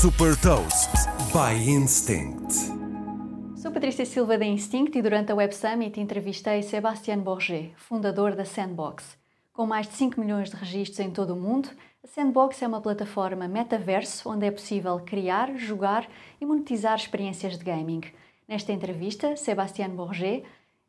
Super Toast by Instinct. Sou Patrícia Silva da Instinct e durante a Web Summit entrevistei Sebastian Borger, fundador da Sandbox. Com mais de 5 milhões de registros em todo o mundo, a Sandbox é uma plataforma metaverso onde é possível criar, jogar e monetizar experiências de gaming. Nesta entrevista, Sebastian Borger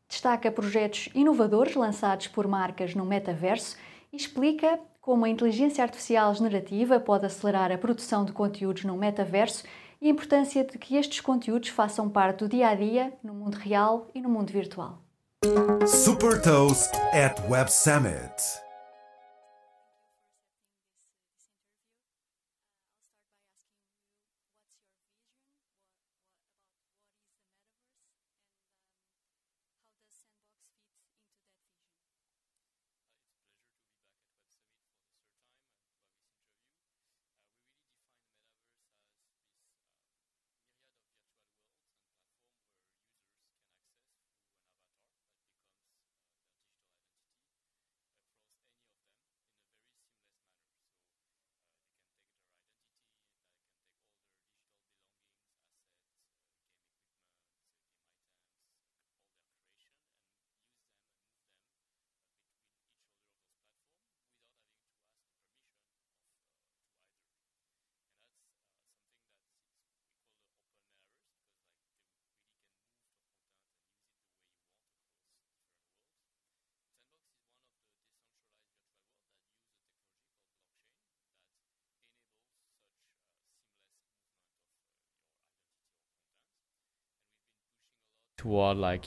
destaca projetos inovadores lançados por marcas no metaverso e explica como a inteligência artificial generativa pode acelerar a produção de conteúdos no metaverso e a importância de que estes conteúdos façam parte do dia a dia no mundo real e no mundo virtual. Super Toast at Web Summit. toward like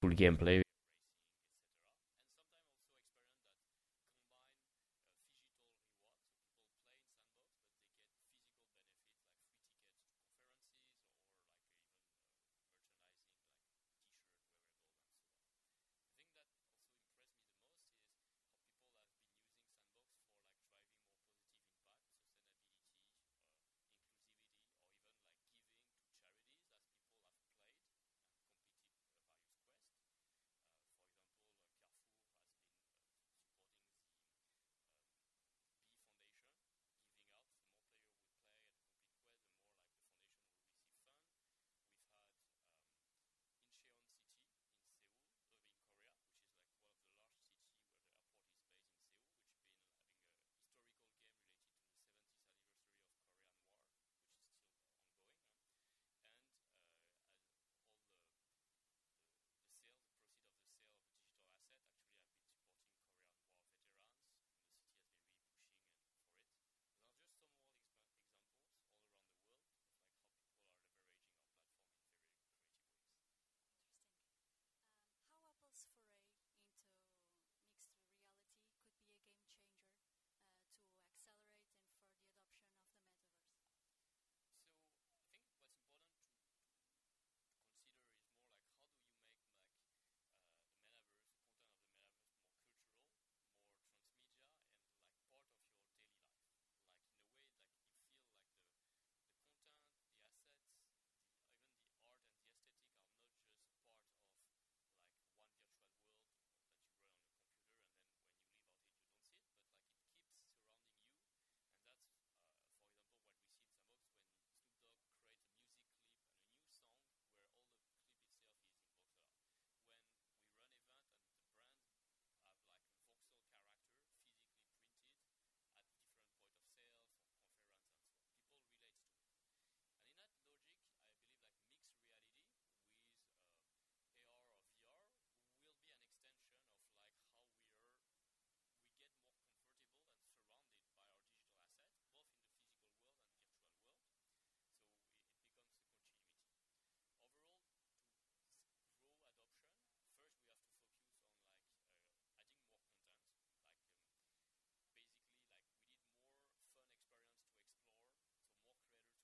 full gameplay.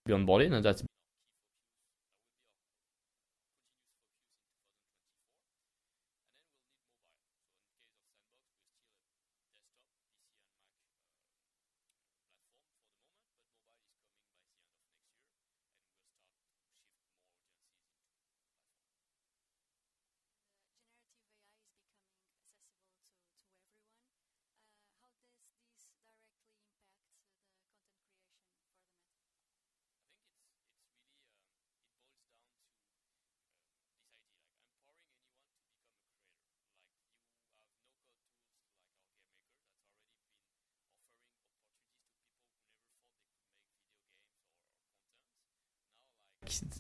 be onboarded, and that's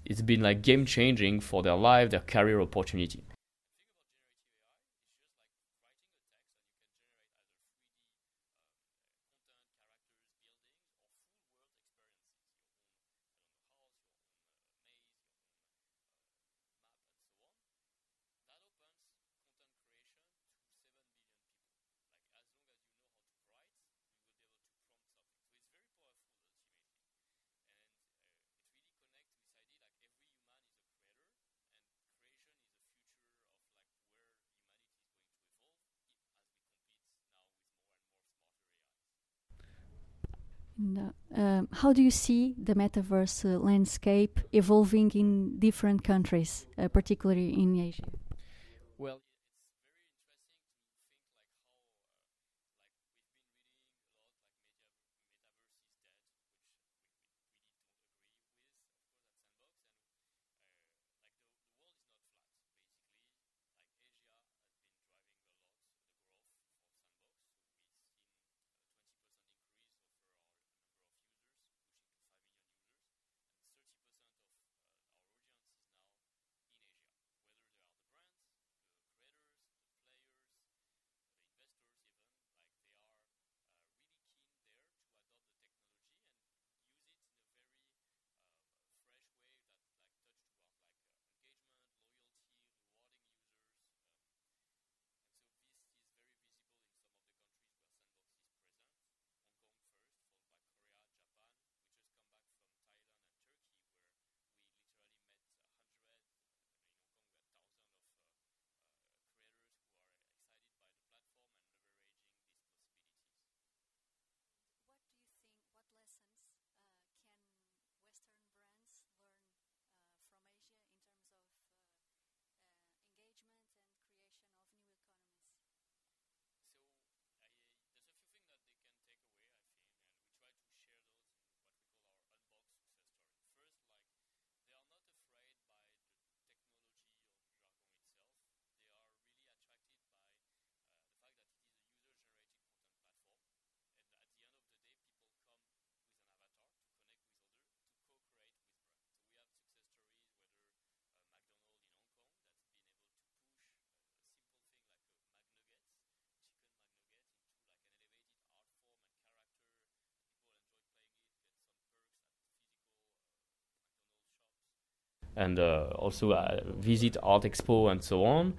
it's been like game changing for their life, their career opportunity. No. Uh, um, how do you see the metaverse uh, landscape evolving in different countries, uh, particularly in Asia? Well. and uh, also uh, visit Art Expo and so on.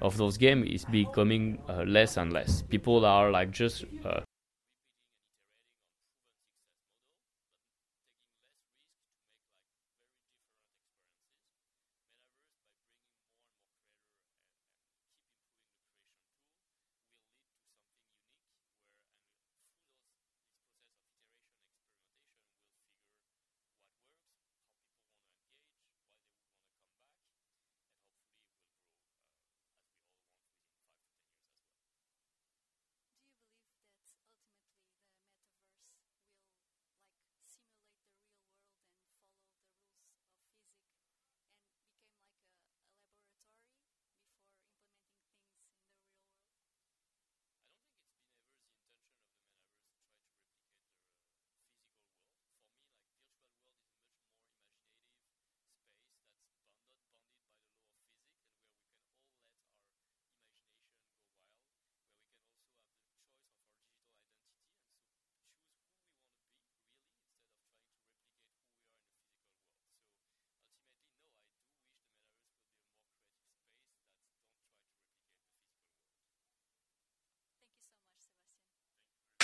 of those games is becoming uh, less and less. People are like just uh,